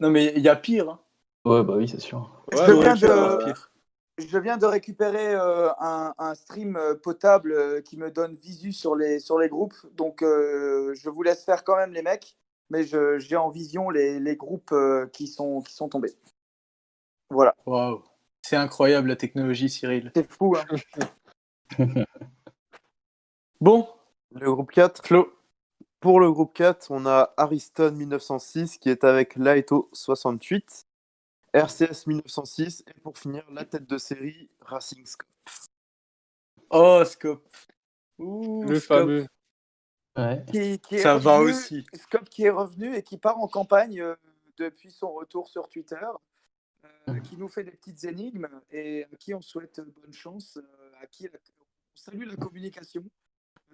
Non, mais il y a pire. hein. Ouais, bah oui, c'est sûr. Je Ouais, viens de- pire. Je viens de récupérer euh, un, un stream euh, potable euh, qui me donne visu sur les, sur les groupes. Donc, euh, je vous laisse faire quand même les mecs. Mais je- j'ai en vision les, les groupes euh, qui, sont, qui sont tombés. Voilà, Waouh. C'est incroyable la technologie, Cyril. c'est fou. hein. Bon, Le groupe 4. Flo. Pour le groupe 4, on a Ariston 1906 qui est avec Laeto 68, RCS 1906 et pour finir, la tête de série Racing Scope. Oh, Scope. Ouh, Le Scope. fameux. Ouais. Qui, qui est Ça va revenu- aussi. Scope qui est revenu et qui part en campagne euh, depuis son retour sur Twitter, euh, qui nous fait des petites énigmes et à qui on souhaite bonne chance, euh, à qui la- on salue la communication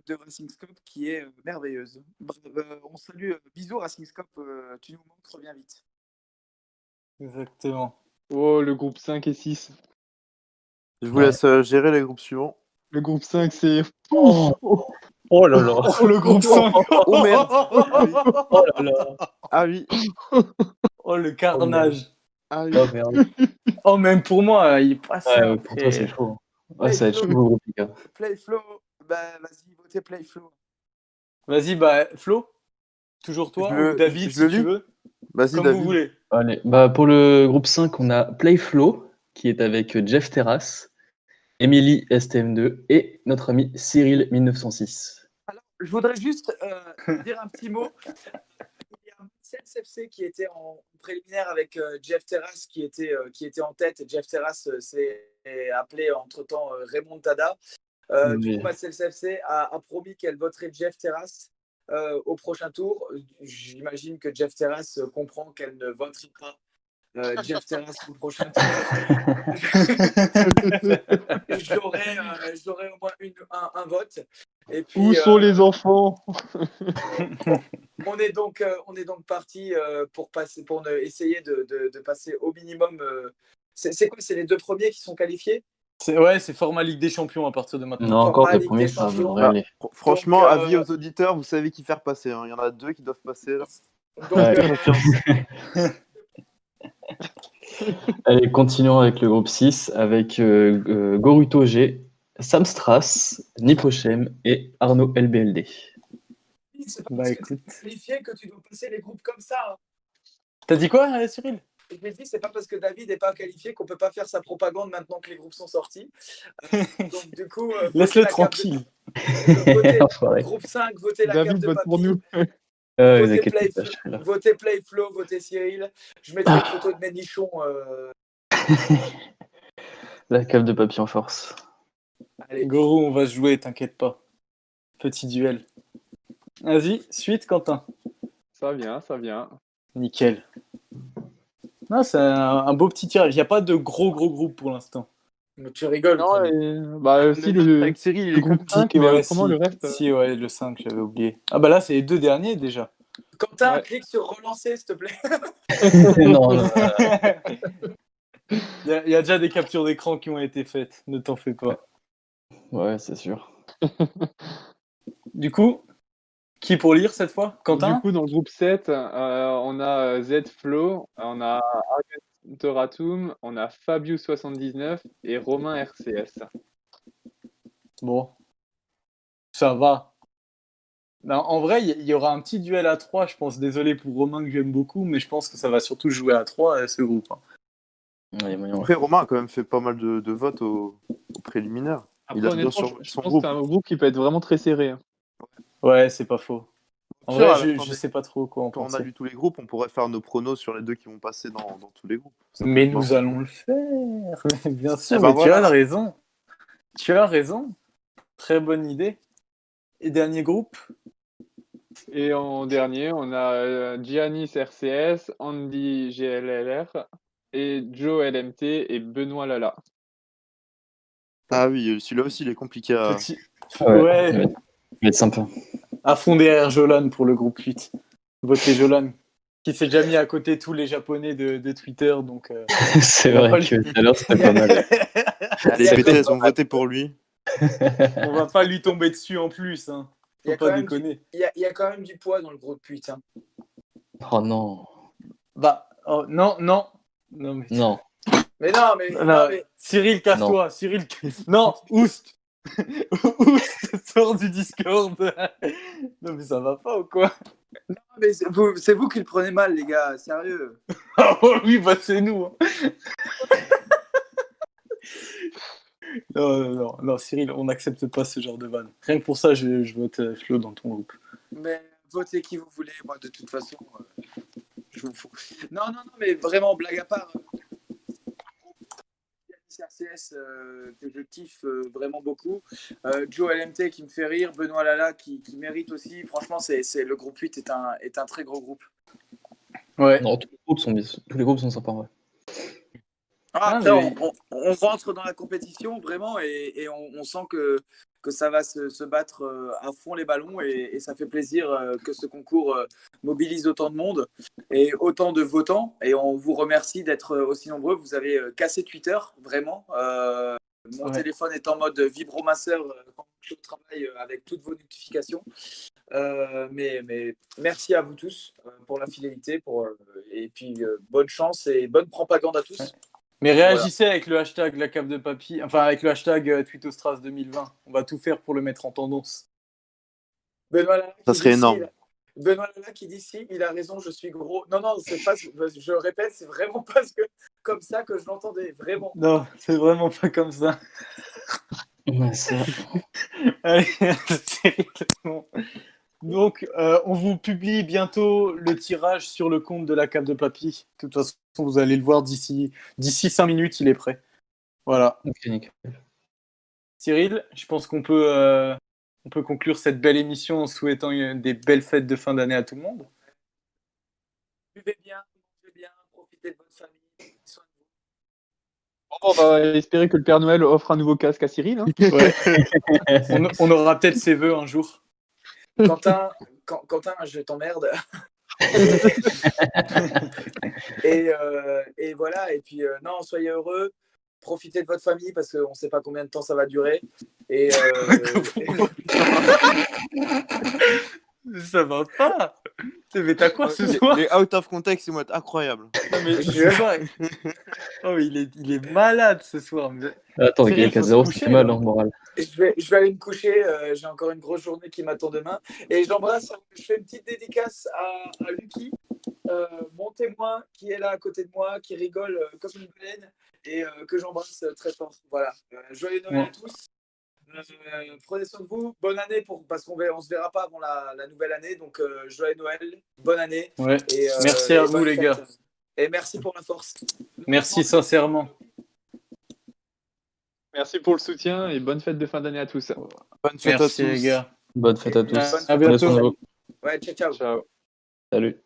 de Racing Scope qui est euh, merveilleuse. Bref, euh, on salue, euh, bisous Racing Scope, euh, tu nous manques, reviens vite. Exactement. Oh, le groupe 5 et 6. Je vous Ouais. laisse euh, gérer les groupes suivants. Le groupe 5, c'est. Oh, oh là là. Oh, le groupe 5. Oh, merde. Oh là là. Ah oui, Oh, le carnage. ah oui. Oh merde. Oh, même pour moi, il passe. Ouais, ouais, pour toi, c'est chaud. Ouais, ça va être chaud, le groupe, les gars. Playflow, bah vas-y, votez Playflow. Vas-y, bah, Flo. Toujours toi, ou David, si tu veux. Vas-y, Comme David. vous voulez. Allez, bah pour le groupe 5, on a Playflow qui est avec Jeff Terrasse, Emily STM2 et notre ami Cyril 1906. Alors, je voudrais juste euh, dire un petit mot. Il y a un CSFC qui était en préliminaire avec euh, Jeff Terrace qui était, euh, qui était en tête. Et Jeff Terrace euh, s'est appelé entre-temps euh, Raymond Tada. Euh, Du coup, ma CSFC a, a promis qu'elle voterait Jeff Terrace euh, au prochain tour. J'imagine que Jeff Terrace comprend qu'elle ne votera pas euh, Jeff Terrace au prochain tour. J'aurai euh, j'aurai au moins une- un, un vote. Et puis, Où sont euh, les enfants on est donc, euh, on est donc parti euh, pour, passer, pour ne- essayer de, de- de passer au minimum. euh, c'est c'est quoi C'est les deux premiers qui sont qualifiés? C'est- Ouais, c'est format Ligue des Champions à partir de maintenant. Non, encore Ligue le premier, des ça Champions. devrait aller. Fr- Franchement, Donc, euh, avis aux auditeurs, vous savez qui faire passer. hein. Il y en a deux qui doivent passer là. Donc, Ouais. euh, Allez, continuons avec le groupe 6 avec euh, euh, Goruto G, Sam Strass, Nipochem et Arnaud LBLD. c'est pas Bah parce que écoute. qualifié que tu dois passer les groupes comme ça. hein. T'as dit quoi, euh, Cyril? Je me dis, c'est pas parce que David n'est pas qualifié qu'on peut pas faire sa propagande maintenant que les groupes sont sortis. Euh, donc du coup, euh, Laisse-le la carte tranquille. de- groupe 5, votez la carte David de vote pour nous. Euh, Votez Play, pas, votez Playflow, votez Cyril. Je mettrai une photo de mes nichons. euh, La cave de papier en force. Allez, Gorou, on va se jouer, t'inquiète pas. Petit duel. Vas-y, suite, Quentin. Ça vient, ça vient. Nickel. Non, c'est un, un beau petit tirage. Il n'y a pas de gros gros groupe pour l'instant. Mais tu rigoles. Non, bah, si le, groupe groupe 5, mais Ouais, autrement si. le reste. euh, Si, ouais, le 5, j'avais oublié. Ah bah là, c'est les deux derniers déjà. Quentin, Ouais. clique sur relancer, s'il te plaît. non, non, Il y, a- il y a déjà des captures d'écran qui ont été faites, ne t'en fais pas. ouais, c'est sûr. Du coup, qui pour lire cette fois? Quentin? Du coup, dans le groupe 7, euh, on a euh, Z Flow, on a Argenteratum, on a Fabius79 et Romain RCS. Bon, ça va. En vrai, il y, y aura un petit duel à 3, je pense. Désolé pour Romain que j'aime beaucoup, mais je pense que ça va surtout jouer à 3 ce groupe. hein. Après, Romain a quand même fait pas mal de, de votes au, au préliminaire. Après, Il a bien sur- je, je son pense groupe. que c'est un groupe qui peut être vraiment très serré. hein. Ouais, c'est pas faux. En vrai, je, fin je des- sais pas trop quoi en Quand on a lu tous les groupes, on pourrait faire nos pronos sur les deux qui vont passer dans, dans tous les groupes. Mais nous allons le faire. Bien sûr, Eh ben mais tu as raison. Tu as raison. Très bonne idée. Et dernier groupe? Et en dernier, on a euh, Giannis RCS, Andy GLLR et Joe LMT et Benoît Lala. Ah oui, celui-là aussi, il est compliqué à. Petit- Ah ouais, Ouais. Il va être sympa. À fond derrière Jolan pour le groupe 8. Votez Jolan. Qui s'est déjà mis à côté tous les japonais de, de Twitter. Donc, euh, C'est vrai que tout à l'heure, c'était pas mal. Les BTS ont voté pour lui. on va pas lui tomber dessus en plus. Hein. Il y a Faut quand pas même déconner. Il y, a, il y a quand même du poids dans le groupe 8. hein. Oh non. Bah, oh, non, non. Non, mais... Non. Mais non, mais, Non, non, mais Cyril, casse-toi. Cyril, non, Oust. Oust, sors du Discord. non, mais ça va pas ou quoi? Mais c'est vous, c'est vous qui le prenez mal, les gars, sérieux. Ah oh, oui, bah c'est nous. hein. non, non, non, non, Cyril, on n'accepte pas ce genre de vanne. Rien que pour ça, je, je vote euh, Flo dans ton groupe. Mais votez qui vous voulez, moi, de toute façon, euh, je m'en fous. Non, non, non, mais vraiment, blague à part. euh, RCS euh, que je kiffe euh, vraiment beaucoup. Euh, Joe LMT qui me fait rire, Benoît Lala qui, qui mérite aussi. Franchement, c'est, c'est- le groupe 8 est un, est un très gros groupe. Ouais. Non, tous les groupes sont, tous les groupes sont sympas. Ouais. Ah, Ah, mais- on, on- on rentre dans la compétition vraiment et, et on, on sent que, que ça va se, se battre euh, à fond les ballons et, et ça fait plaisir euh, que ce concours euh, mobilise autant de monde et autant de votants. Et on vous remercie d'être aussi nombreux. Vous avez cassé Twitter, vraiment. Euh, mon Ouais. téléphone est en mode vibromasseur quand je suis au travail euh, avec toutes vos notifications. Euh, mais, mais merci à vous tous pour la fidélité pour, et puis bonne chance et bonne propagande à tous. Mais réagissez avec le hashtag la cave de papy, enfin avec le hashtag euh, Tweetostras 2020. On va tout faire pour le mettre en tendance. Benoît Lala Ça qui serait dit énorme. Benoît Lala qui dit si, il a raison, je suis gros. Non, non, c'est pas, je répète, c'est vraiment parce que comme ça que je l'entendais, vraiment. Non, c'est vraiment pas comme ça. Allez. Donc, euh, on vous publie bientôt le tirage sur le compte de la cave de papy. De toute façon, vous allez le voir d'ici d'ici 5 minutes, il est prêt. Voilà. Cyril, je pense qu'on peut, euh, on peut conclure cette belle émission en souhaitant des belles fêtes de fin d'année à tout le monde. Buvez bien, mangez bien, profitez de votre famille. Bon, on va espérer que le Père Noël offre un nouveau casque à Cyril. hein. On, on aura peut-être ses vœux un jour. Quentin, Qu- Quentin, je t'emmerde. et, euh, et voilà, et puis euh, non, soyez heureux, profitez de votre famille parce qu'on ne sait pas combien de temps ça va durer. Et, euh, Ça va pas. Mais t'as quoi ce Les, soir les out of context, ils vont être incroyables. Non, mais je sais pas. Oh, mais il est, il est malade ce soir. Mais- Attends, 4-0, coucher, c'était mal, là. hein, moral. je, vais, je vais aller me coucher, euh, j'ai encore une grosse journée qui m'attend demain. Et j'embrasse, je fais une petite dédicace à, à Lucky, euh, mon témoin qui est là à côté de moi, qui rigole euh, comme une baleine et euh, que j'embrasse très fort. Voilà. Euh, joyeux Noël Ouais. à tous. Euh, prenez soin de vous. Bonne année pour, parce qu'on ne se verra pas avant la, la nouvelle année. Donc, euh, joyeux Noël. Bonne année. Ouais. Et, euh, Merci et à vous, les gars. Et merci pour la force. Merci sincèrement. Merci pour le soutien et bonne fête de fin d'année à tous. Bonne fête Merci à tous. les gars. Bonne fête à tous. À- bientôt. vous. Ouais, ciao, ciao. Ciao. Salut.